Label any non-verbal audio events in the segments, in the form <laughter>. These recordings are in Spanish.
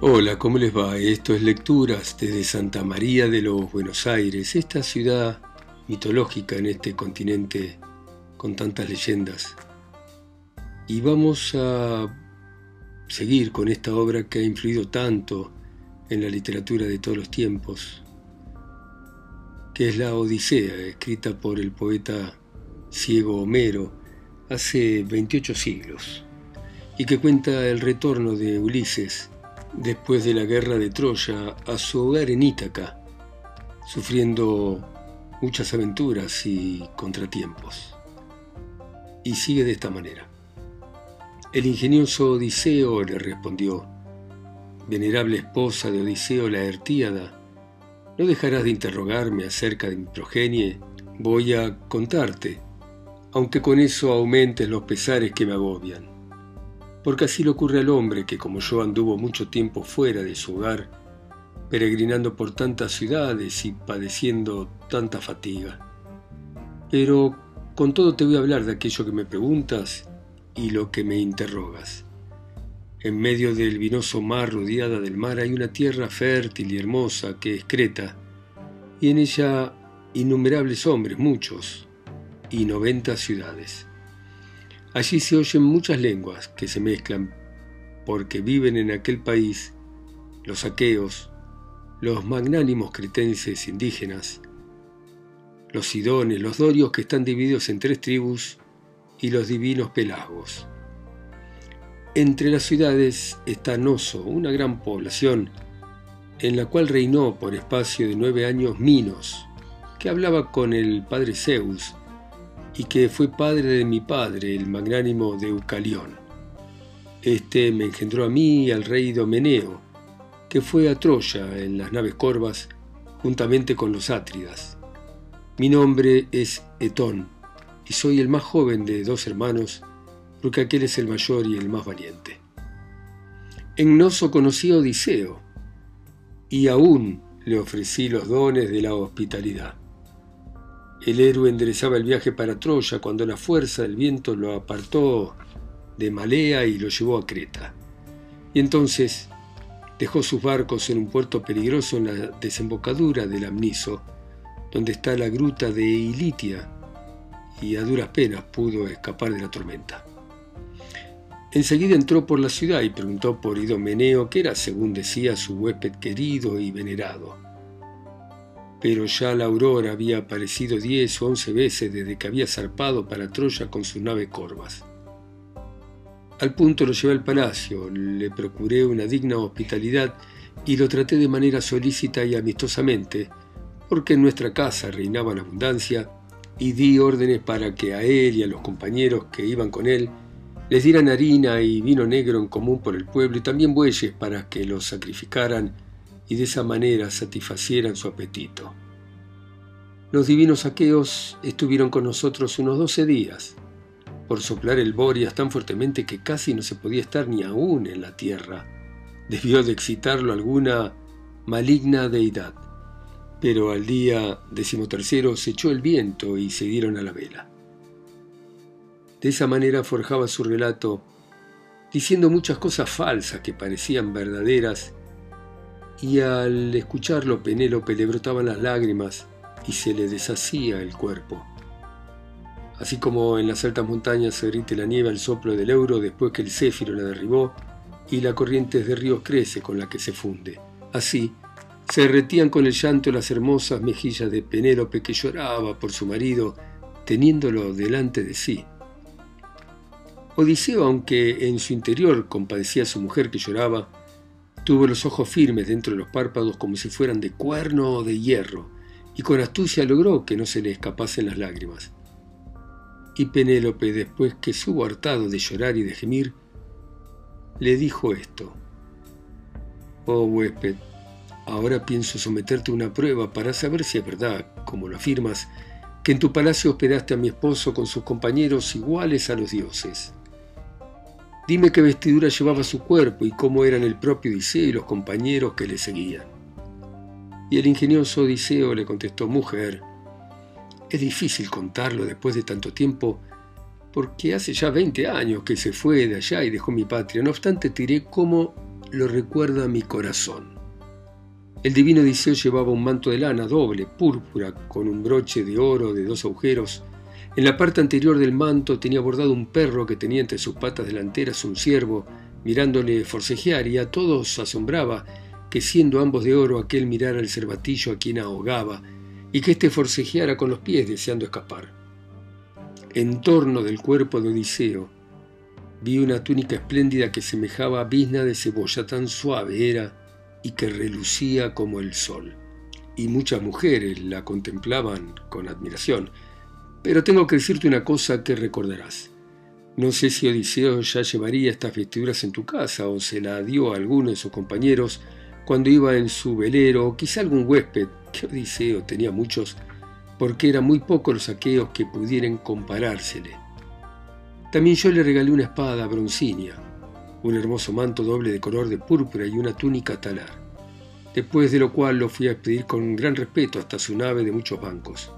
Hola, ¿cómo les va? Esto es Lecturas desde Santa María de los Buenos Aires, esta ciudad mitológica en este continente con tantas leyendas. Y vamos a seguir con esta obra que ha influido tanto en la literatura de todos los tiempos, que es la Odisea, escrita por el poeta ciego Homero hace 28 siglos, y que cuenta el retorno de Ulises después de la guerra de Troya a su hogar en Ítaca, sufriendo muchas aventuras y contratiempos. Y sigue de esta manera. El ingenioso Odiseo le respondió, Venerable esposa de Odiseo la Ertíada, ¿no dejarás de interrogarme acerca de mi progenie? Voy a contarte, aunque con eso aumentes los pesares que me agobian porque así le ocurre al hombre que como yo anduvo mucho tiempo fuera de su hogar, peregrinando por tantas ciudades y padeciendo tanta fatiga. Pero con todo te voy a hablar de aquello que me preguntas y lo que me interrogas. En medio del vinoso mar rodeada del mar hay una tierra fértil y hermosa que es Creta, y en ella innumerables hombres, muchos, y noventa ciudades. Allí se oyen muchas lenguas que se mezclan porque viven en aquel país los aqueos, los magnánimos cretenses indígenas, los sidones, los dorios que están divididos en tres tribus y los divinos pelagos. Entre las ciudades está Noso, una gran población en la cual reinó por espacio de nueve años Minos, que hablaba con el padre Zeus y que fue padre de mi padre, el magnánimo Deucalión. Este me engendró a mí y al rey Domeneo, que fue a Troya en las naves corvas juntamente con los átridas. Mi nombre es Etón y soy el más joven de dos hermanos, porque aquel es el mayor y el más valiente. En Noso conocí a Odiseo y aún le ofrecí los dones de la hospitalidad. El héroe enderezaba el viaje para Troya cuando la fuerza del viento lo apartó de Malea y lo llevó a Creta. Y entonces dejó sus barcos en un puerto peligroso en la desembocadura del Amniso, donde está la gruta de Ilitia, y a duras penas pudo escapar de la tormenta. Enseguida entró por la ciudad y preguntó por Idomeneo, que era, según decía, su huésped querido y venerado pero ya la aurora había aparecido diez o once veces desde que había zarpado para Troya con sus naves corvas. Al punto lo llevé al palacio, le procuré una digna hospitalidad y lo traté de manera solícita y amistosamente, porque en nuestra casa reinaba la abundancia, y di órdenes para que a él y a los compañeros que iban con él les dieran harina y vino negro en común por el pueblo y también bueyes para que los sacrificaran y de esa manera satisfacieran su apetito. Los divinos aqueos estuvieron con nosotros unos doce días, por soplar el Borias tan fuertemente que casi no se podía estar ni aún en la tierra. Debió de excitarlo alguna maligna deidad. Pero al día decimotercero se echó el viento y se dieron a la vela. De esa manera forjaba su relato, diciendo muchas cosas falsas que parecían verdaderas y al escucharlo Penélope le brotaban las lágrimas y se le deshacía el cuerpo. Así como en las altas montañas se derrite la nieve al soplo del euro después que el céfiro la derribó y la corriente de ríos crece con la que se funde. Así, se derretían con el llanto las hermosas mejillas de Penélope que lloraba por su marido, teniéndolo delante de sí. Odiseo, aunque en su interior compadecía a su mujer que lloraba, Tuvo los ojos firmes dentro de los párpados como si fueran de cuerno o de hierro, y con astucia logró que no se le escapasen las lágrimas. Y Penélope, después que subo hartado de llorar y de gemir, le dijo esto. Oh huésped, ahora pienso someterte a una prueba para saber si es verdad, como lo afirmas, que en tu palacio hospedaste a mi esposo con sus compañeros iguales a los dioses. Dime qué vestidura llevaba su cuerpo y cómo eran el propio Odiseo y los compañeros que le seguían. Y el ingenioso Odiseo le contestó, mujer, es difícil contarlo después de tanto tiempo, porque hace ya 20 años que se fue de allá y dejó mi patria. No obstante, te diré cómo lo recuerda mi corazón. El divino Odiseo llevaba un manto de lana doble, púrpura, con un broche de oro de dos agujeros. En la parte anterior del manto tenía bordado un perro que tenía entre sus patas delanteras un ciervo, mirándole forcejear, y a todos asombraba que siendo ambos de oro aquel mirara el cervatillo a quien ahogaba, y que éste forcejeara con los pies deseando escapar. En torno del cuerpo de Odiseo vi una túnica espléndida que semejaba a bisna de cebolla, tan suave era y que relucía como el sol. Y muchas mujeres la contemplaban con admiración. Pero tengo que decirte una cosa que recordarás. No sé si Odiseo ya llevaría estas vestiduras en tu casa o se la dio a alguno de sus compañeros cuando iba en su velero, o quizá algún huésped, que Odiseo tenía muchos, porque eran muy pocos los aqueos que pudieran comparársele. También yo le regalé una espada broncínea, un hermoso manto doble de color de púrpura y una túnica talar, después de lo cual lo fui a expedir con gran respeto hasta su nave de muchos bancos.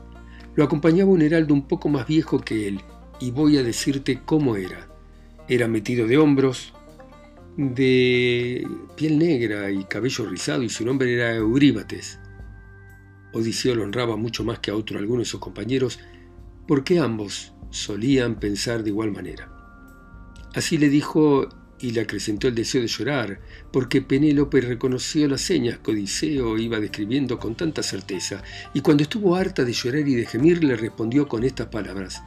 Lo acompañaba un heraldo un poco más viejo que él, y voy a decirte cómo era. Era metido de hombros, de piel negra y cabello rizado, y su nombre era Euríbates. Odiseo lo honraba mucho más que a otro alguno de sus compañeros, porque ambos solían pensar de igual manera. Así le dijo y le acrecentó el deseo de llorar, porque Penélope reconoció las señas que Odiseo iba describiendo con tanta certeza, y cuando estuvo harta de llorar y de gemir, le respondió con estas palabras: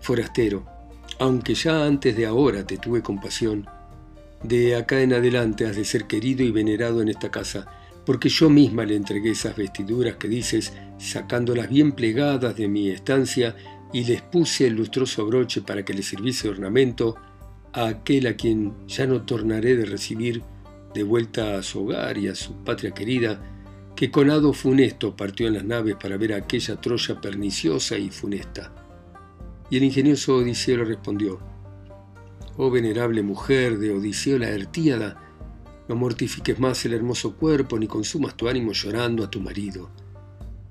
Forastero, aunque ya antes de ahora te tuve compasión, de acá en adelante has de ser querido y venerado en esta casa, porque yo misma le entregué esas vestiduras que dices, sacándolas bien plegadas de mi estancia, y les puse el lustroso broche para que le sirviese ornamento a aquel a quien ya no tornaré de recibir de vuelta a su hogar y a su patria querida, que con hado funesto partió en las naves para ver a aquella Troya perniciosa y funesta. Y el ingenioso Odiseo le respondió, Oh venerable mujer de Odiseo la Ertíada, no mortifiques más el hermoso cuerpo ni consumas tu ánimo llorando a tu marido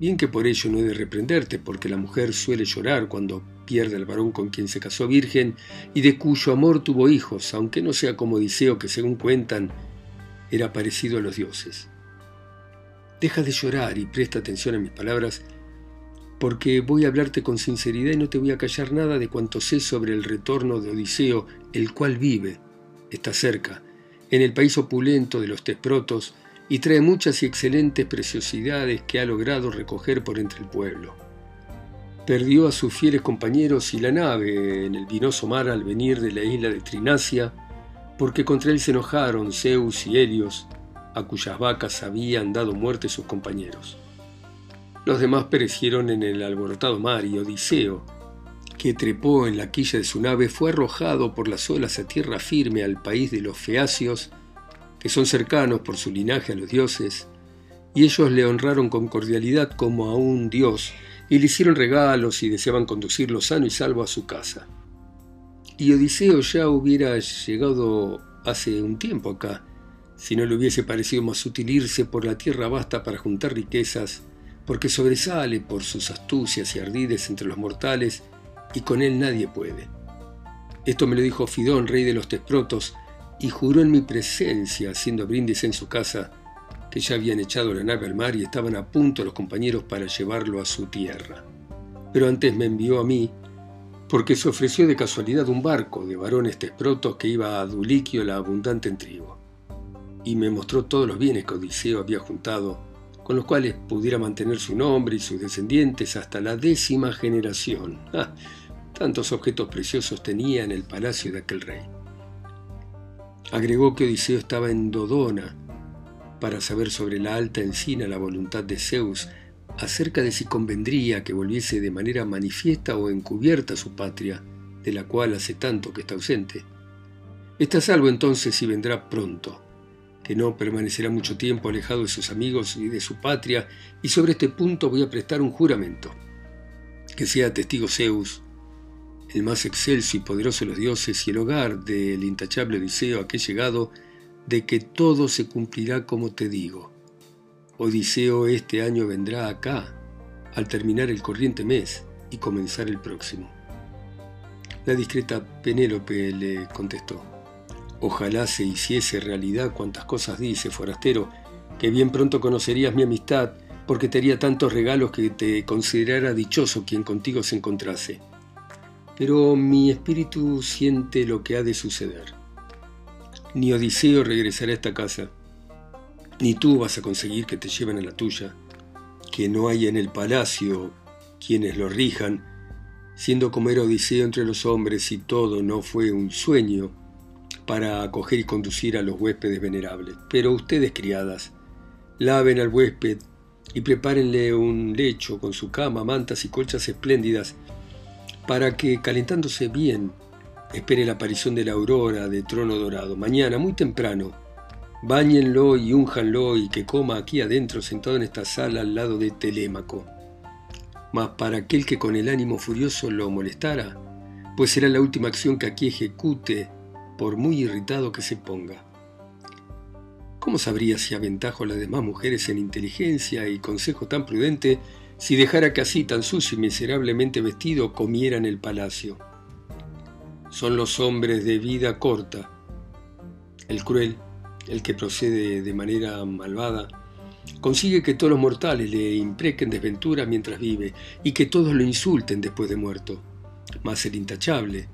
Bien que por ello no he de reprenderte, porque la mujer suele llorar cuando pierde al varón con quien se casó virgen y de cuyo amor tuvo hijos, aunque no sea como Odiseo, que según cuentan, era parecido a los dioses. Deja de llorar y presta atención a mis palabras, porque voy a hablarte con sinceridad y no te voy a callar nada de cuanto sé sobre el retorno de Odiseo, el cual vive, está cerca, en el país opulento de los Tesprotos, y trae muchas y excelentes preciosidades que ha logrado recoger por entre el pueblo. Perdió a sus fieles compañeros y la nave en el vinoso mar al venir de la isla de Trinacia, porque contra él se enojaron Zeus y Helios, a cuyas vacas habían dado muerte sus compañeros. Los demás perecieron en el alborotado mar y Odiseo, que trepó en la quilla de su nave, fue arrojado por las olas a tierra firme al país de los feacios que son cercanos por su linaje a los dioses, y ellos le honraron con cordialidad como a un dios, y le hicieron regalos y deseaban conducirlo sano y salvo a su casa. Y Odiseo ya hubiera llegado hace un tiempo acá, si no le hubiese parecido más útil irse por la tierra vasta para juntar riquezas, porque sobresale por sus astucias y ardides entre los mortales, y con él nadie puede. Esto me lo dijo Fidón, rey de los Tesprotos, y juró en mi presencia, haciendo brindis en su casa, que ya habían echado la nave al mar y estaban a punto los compañeros para llevarlo a su tierra. Pero antes me envió a mí, porque se ofreció de casualidad un barco de varones tesprotos que iba a Duliquio la abundante en trigo, y me mostró todos los bienes que Odiseo había juntado, con los cuales pudiera mantener su nombre y sus descendientes hasta la décima generación. <laughs> ¡Ah! Tantos objetos preciosos tenía en el palacio de aquel rey. Agregó que Odiseo estaba en Dodona para saber sobre la alta encina la voluntad de Zeus acerca de si convendría que volviese de manera manifiesta o encubierta a su patria, de la cual hace tanto que está ausente. Está salvo entonces y vendrá pronto, que no permanecerá mucho tiempo alejado de sus amigos y de su patria, y sobre este punto voy a prestar un juramento. Que sea testigo Zeus, el más excelso y poderoso de los dioses y el hogar del intachable Odiseo a que he llegado, de que todo se cumplirá como te digo. Odiseo este año vendrá acá, al terminar el corriente mes y comenzar el próximo. La discreta Penélope le contestó, Ojalá se hiciese realidad cuantas cosas dice, forastero, que bien pronto conocerías mi amistad, porque te haría tantos regalos que te considerara dichoso quien contigo se encontrase. Pero mi espíritu siente lo que ha de suceder. Ni Odiseo regresará a esta casa, ni tú vas a conseguir que te lleven a la tuya, que no haya en el palacio quienes lo rijan, siendo como era Odiseo entre los hombres y todo no fue un sueño para acoger y conducir a los huéspedes venerables. Pero ustedes, criadas, laven al huésped y prepárenle un lecho con su cama, mantas y colchas espléndidas, para que, calentándose bien, espere la aparición de la aurora de trono dorado. Mañana, muy temprano, Báñenlo y únjanlo y que coma aquí adentro sentado en esta sala al lado de Telémaco. Mas para aquel que con el ánimo furioso lo molestara, pues será la última acción que aquí ejecute, por muy irritado que se ponga. ¿Cómo sabría si aventajo a las demás mujeres en inteligencia y consejo tan prudente si dejara que así tan sucio y miserablemente vestido comiera en el palacio? Son los hombres de vida corta. El cruel, el que procede de manera malvada, consigue que todos los mortales le imprequen desventura mientras vive y que todos lo insulten después de muerto. Mas el intachable,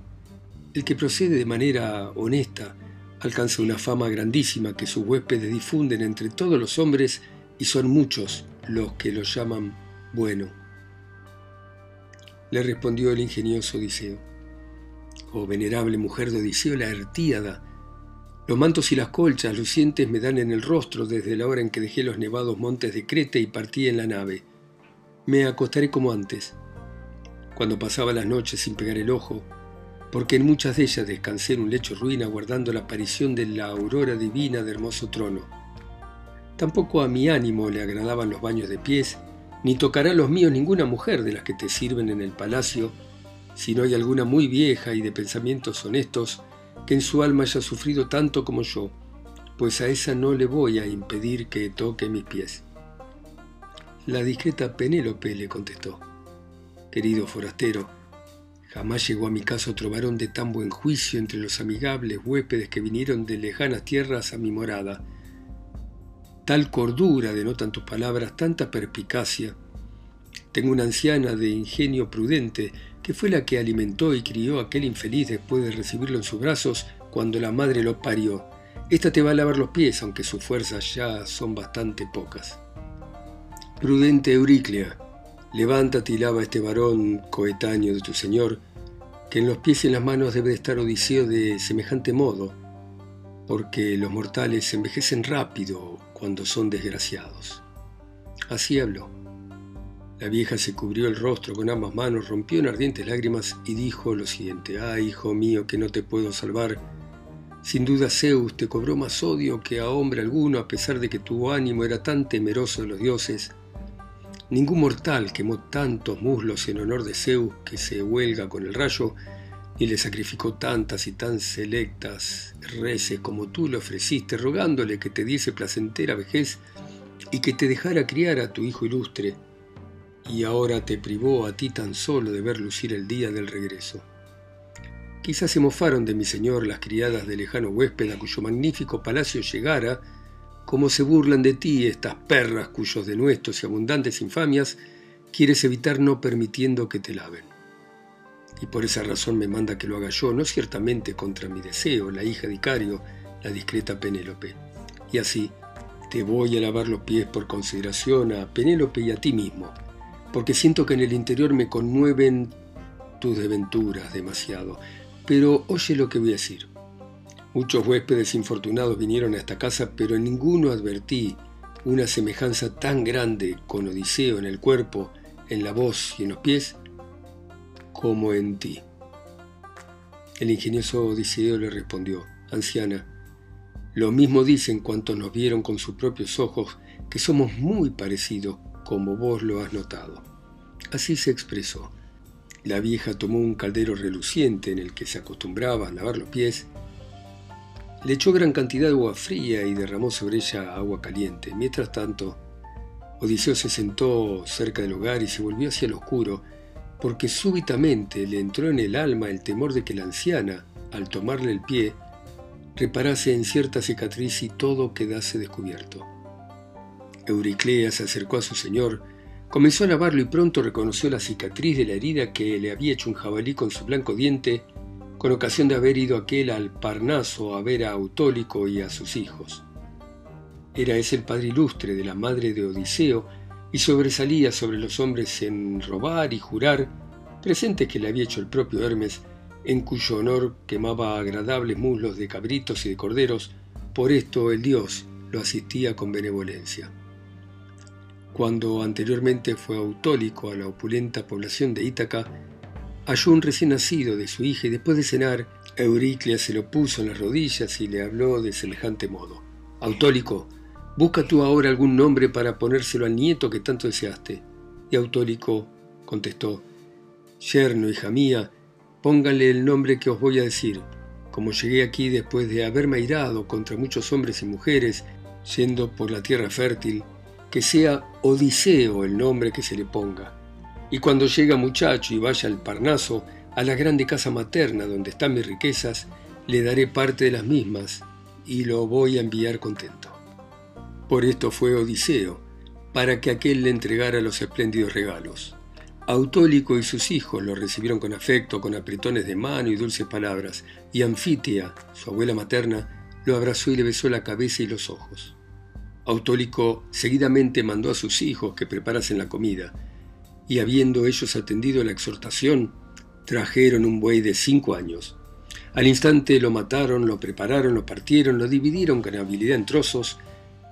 el que procede de manera honesta, alcanza una fama grandísima que sus huéspedes difunden entre todos los hombres y son muchos los que lo llaman bueno. Le respondió el ingenioso Odiseo. Oh venerable mujer de Odiseo, la Artíada, los mantos y las colchas lucientes me dan en el rostro desde la hora en que dejé los nevados montes de Creta y partí en la nave. Me acostaré como antes, cuando pasaba las noches sin pegar el ojo, porque en muchas de ellas descansé en un lecho ruina guardando la aparición de la aurora divina de hermoso trono. Tampoco a mi ánimo le agradaban los baños de pies, ni tocará los míos ninguna mujer de las que te sirven en el palacio, si no hay alguna muy vieja y de pensamientos honestos que en su alma haya sufrido tanto como yo, pues a esa no le voy a impedir que toque mis pies. La discreta Penélope le contestó, Querido forastero, jamás llegó a mi casa otro de tan buen juicio entre los amigables huéspedes que vinieron de lejanas tierras a mi morada. Tal cordura denotan tus palabras, tanta perspicacia. Tengo una anciana de ingenio prudente que fue la que alimentó y crió a aquel infeliz después de recibirlo en sus brazos cuando la madre lo parió. Esta te va a lavar los pies, aunque sus fuerzas ya son bastante pocas. Prudente Euriclea, levántate y lava a este varón coetáneo de tu señor, que en los pies y en las manos debe de estar Odiseo de semejante modo, porque los mortales envejecen rápido cuando son desgraciados. Así habló. La vieja se cubrió el rostro con ambas manos, rompió en ardientes lágrimas y dijo lo siguiente, Ah, hijo mío, que no te puedo salvar. Sin duda Zeus te cobró más odio que a hombre alguno, a pesar de que tu ánimo era tan temeroso de los dioses. Ningún mortal quemó tantos muslos en honor de Zeus que se huelga con el rayo, ni le sacrificó tantas y tan selectas reces como tú le ofreciste, rogándole que te diese placentera vejez y que te dejara criar a tu hijo ilustre y ahora te privó a ti tan solo de ver lucir el día del regreso. Quizás se mofaron de mi señor las criadas del lejano huésped a cuyo magnífico palacio llegara, como se burlan de ti estas perras cuyos denuestos y abundantes infamias quieres evitar no permitiendo que te laven. Y por esa razón me manda que lo haga yo, no ciertamente contra mi deseo, la hija de Icario, la discreta Penélope. Y así, te voy a lavar los pies por consideración a Penélope y a ti mismo, porque siento que en el interior me conmueven tus desventuras demasiado. Pero oye lo que voy a decir. Muchos huéspedes infortunados vinieron a esta casa, pero en ninguno advertí una semejanza tan grande con Odiseo en el cuerpo, en la voz y en los pies, como en ti. El ingenioso Odiseo le respondió, Anciana, lo mismo dicen cuantos nos vieron con sus propios ojos, que somos muy parecidos como vos lo has notado. Así se expresó. La vieja tomó un caldero reluciente en el que se acostumbraba a lavar los pies, le echó gran cantidad de agua fría y derramó sobre ella agua caliente. Mientras tanto, Odiseo se sentó cerca del hogar y se volvió hacia el oscuro, porque súbitamente le entró en el alma el temor de que la anciana, al tomarle el pie, reparase en cierta cicatriz y todo quedase descubierto. Euriclea se acercó a su señor, comenzó a lavarlo y pronto reconoció la cicatriz de la herida que le había hecho un jabalí con su blanco diente con ocasión de haber ido aquel al Parnaso a ver a Autólico y a sus hijos. Era ese el padre ilustre de la madre de Odiseo y sobresalía sobre los hombres en robar y jurar, presentes que le había hecho el propio Hermes, en cuyo honor quemaba agradables muslos de cabritos y de corderos, por esto el dios lo asistía con benevolencia. Cuando anteriormente fue autólico a la opulenta población de Ítaca, halló un recién nacido de su hija y después de cenar, Euriclia se lo puso en las rodillas y le habló de semejante modo. Autólico, busca tú ahora algún nombre para ponérselo al nieto que tanto deseaste. Y Autólico contestó, Yerno, hija mía, pónganle el nombre que os voy a decir. Como llegué aquí después de haberme airado contra muchos hombres y mujeres, yendo por la tierra fértil, que sea Odiseo el nombre que se le ponga. Y cuando llega muchacho y vaya al Parnaso, a la grande casa materna donde están mis riquezas, le daré parte de las mismas y lo voy a enviar contento. Por esto fue Odiseo, para que aquel le entregara los espléndidos regalos. Autólico y sus hijos lo recibieron con afecto, con apretones de mano y dulces palabras, y Anfitia, su abuela materna, lo abrazó y le besó la cabeza y los ojos. Autólico seguidamente mandó a sus hijos que preparasen la comida, y habiendo ellos atendido la exhortación, trajeron un buey de cinco años. Al instante lo mataron, lo prepararon, lo partieron, lo dividieron con habilidad en trozos,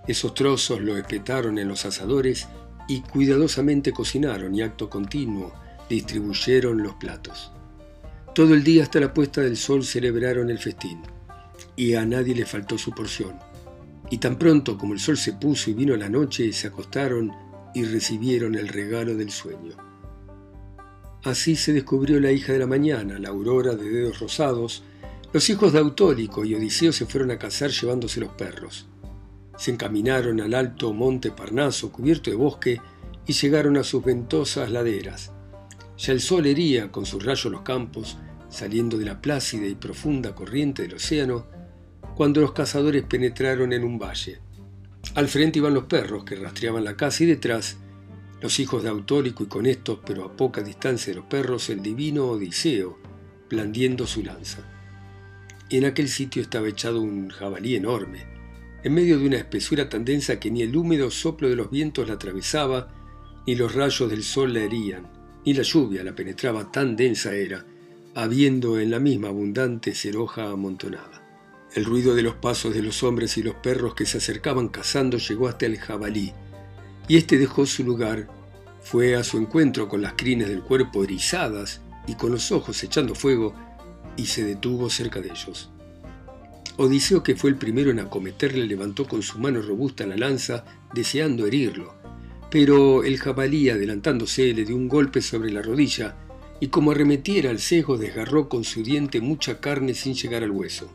esos trozos lo espetaron en los asadores y cuidadosamente cocinaron y acto continuo distribuyeron los platos. Todo el día hasta la puesta del sol celebraron el festín, y a nadie le faltó su porción. Y tan pronto como el sol se puso y vino la noche, se acostaron y recibieron el regalo del sueño. Así se descubrió la hija de la mañana, la aurora de dedos rosados. Los hijos de Autólico y Odiseo se fueron a cazar llevándose los perros. Se encaminaron al alto monte Parnaso cubierto de bosque y llegaron a sus ventosas laderas. Ya el sol hería con sus rayos los campos, saliendo de la plácida y profunda corriente del océano, cuando los cazadores penetraron en un valle. Al frente iban los perros que rastreaban la casa y detrás los hijos de Autólico y con estos, pero a poca distancia de los perros, el divino Odiseo, blandiendo su lanza. En aquel sitio estaba echado un jabalí enorme, en medio de una espesura tan densa que ni el húmedo soplo de los vientos la atravesaba, ni los rayos del sol la herían, ni la lluvia la penetraba, tan densa era, habiendo en la misma abundante ceroja amontonada. El ruido de los pasos de los hombres y los perros que se acercaban cazando llegó hasta el jabalí, y éste dejó su lugar, fue a su encuentro con las crines del cuerpo erizadas y con los ojos echando fuego, y se detuvo cerca de ellos. Odiseo, que fue el primero en acometerle, levantó con su mano robusta la lanza, deseando herirlo, pero el jabalí, adelantándose, le dio un golpe sobre la rodilla, y como arremetiera al cejo, desgarró con su diente mucha carne sin llegar al hueso.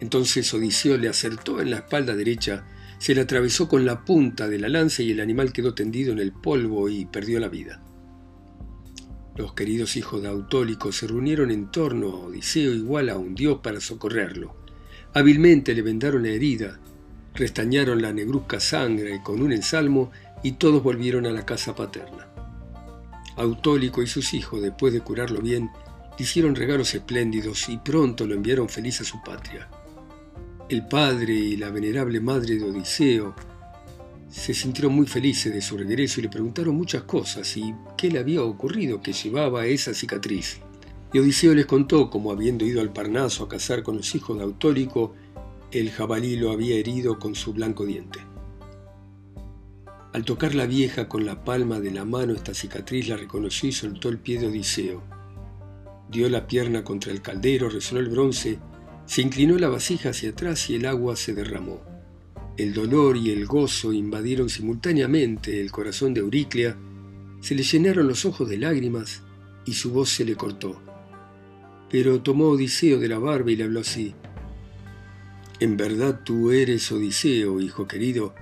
Entonces Odiseo le acertó en la espalda derecha, se le atravesó con la punta de la lanza y el animal quedó tendido en el polvo y perdió la vida. Los queridos hijos de Autólico se reunieron en torno a Odiseo igual a un dios para socorrerlo. Hábilmente le vendaron la herida, restañaron la negruzca sangre con un ensalmo y todos volvieron a la casa paterna. Autólico y sus hijos, después de curarlo bien, hicieron regalos espléndidos y pronto lo enviaron feliz a su patria. El padre y la venerable madre de Odiseo se sintieron muy felices de su regreso y le preguntaron muchas cosas y qué le había ocurrido que llevaba esa cicatriz. Y Odiseo les contó cómo habiendo ido al Parnaso a cazar con los hijos de Autólico, el jabalí lo había herido con su blanco diente. Al tocar la vieja con la palma de la mano esta cicatriz la reconoció y soltó el pie de Odiseo. Dio la pierna contra el caldero, resonó el bronce se inclinó la vasija hacia atrás y el agua se derramó. El dolor y el gozo invadieron simultáneamente el corazón de Euriclea, se le llenaron los ojos de lágrimas y su voz se le cortó. Pero tomó Odiseo de la barba y le habló así. En verdad tú eres Odiseo, hijo querido,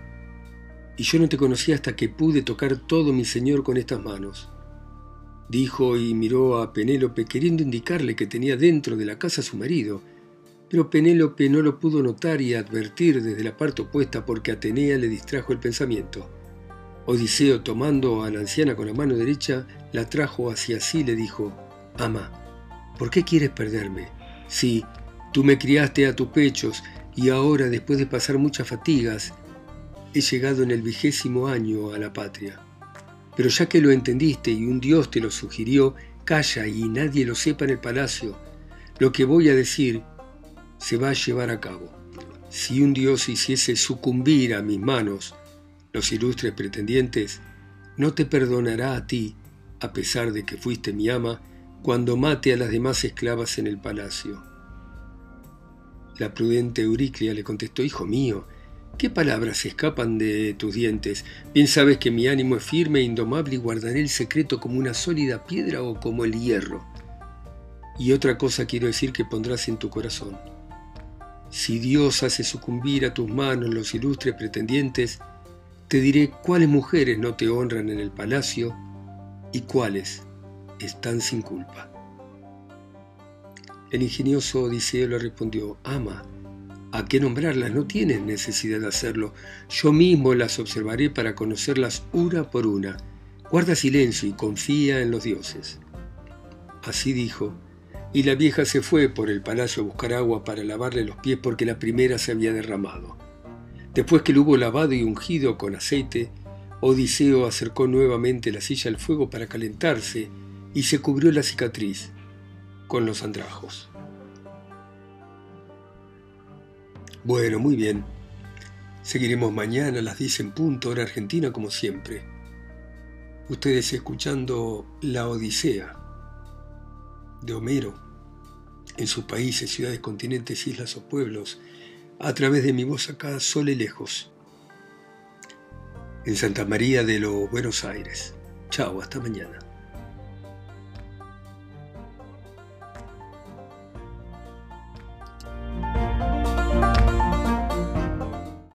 y yo no te conocí hasta que pude tocar todo mi señor con estas manos. Dijo y miró a Penélope queriendo indicarle que tenía dentro de la casa a su marido, Pero Penélope no lo pudo notar y advertir desde la parte opuesta porque Atenea le distrajo el pensamiento. Odiseo, tomando a la anciana con la mano derecha, la trajo hacia sí y le dijo, Ama, ¿por qué quieres perderme? Sí, tú me criaste a tus pechos y ahora, después de pasar muchas fatigas, he llegado en el vigésimo año a la patria. Pero ya que lo entendiste y un Dios te lo sugirió, calla y nadie lo sepa en el palacio. Lo que voy a decir se va a llevar a cabo. Si un Dios hiciese sucumbir a mis manos los ilustres pretendientes, no te perdonará a ti, a pesar de que fuiste mi ama, cuando mate a las demás esclavas en el palacio. La prudente Euriclia le contestó, Hijo mío, ¿qué palabras escapan de tus dientes? Bien sabes que mi ánimo es firme e indomable y guardaré el secreto como una sólida piedra o como el hierro. Y otra cosa quiero decir que pondrás en tu corazón. Si Dios hace sucumbir a tus manos los ilustres pretendientes, te diré cuáles mujeres no te honran en el palacio y cuáles están sin culpa. El ingenioso Odiseo le respondió, Ama, ¿a qué nombrarlas? No tienes necesidad de hacerlo. Yo mismo las observaré para conocerlas una por una. Guarda silencio y confía en los dioses. Así dijo, y la vieja se fue por el palacio a buscar agua para lavarle los pies porque la primera se había derramado. Después que lo hubo lavado y ungido con aceite, Odiseo acercó nuevamente la silla al fuego para calentarse y se cubrió la cicatriz con los andrajos. Bueno, muy bien. Seguiremos mañana a las 10 en punto, hora argentina, como siempre. Ustedes escuchando La Odisea de Homero en sus países, ciudades, continentes, islas o pueblos, a través de mi voz acá, sole lejos, en Santa María de los Buenos Aires. Chao, hasta mañana.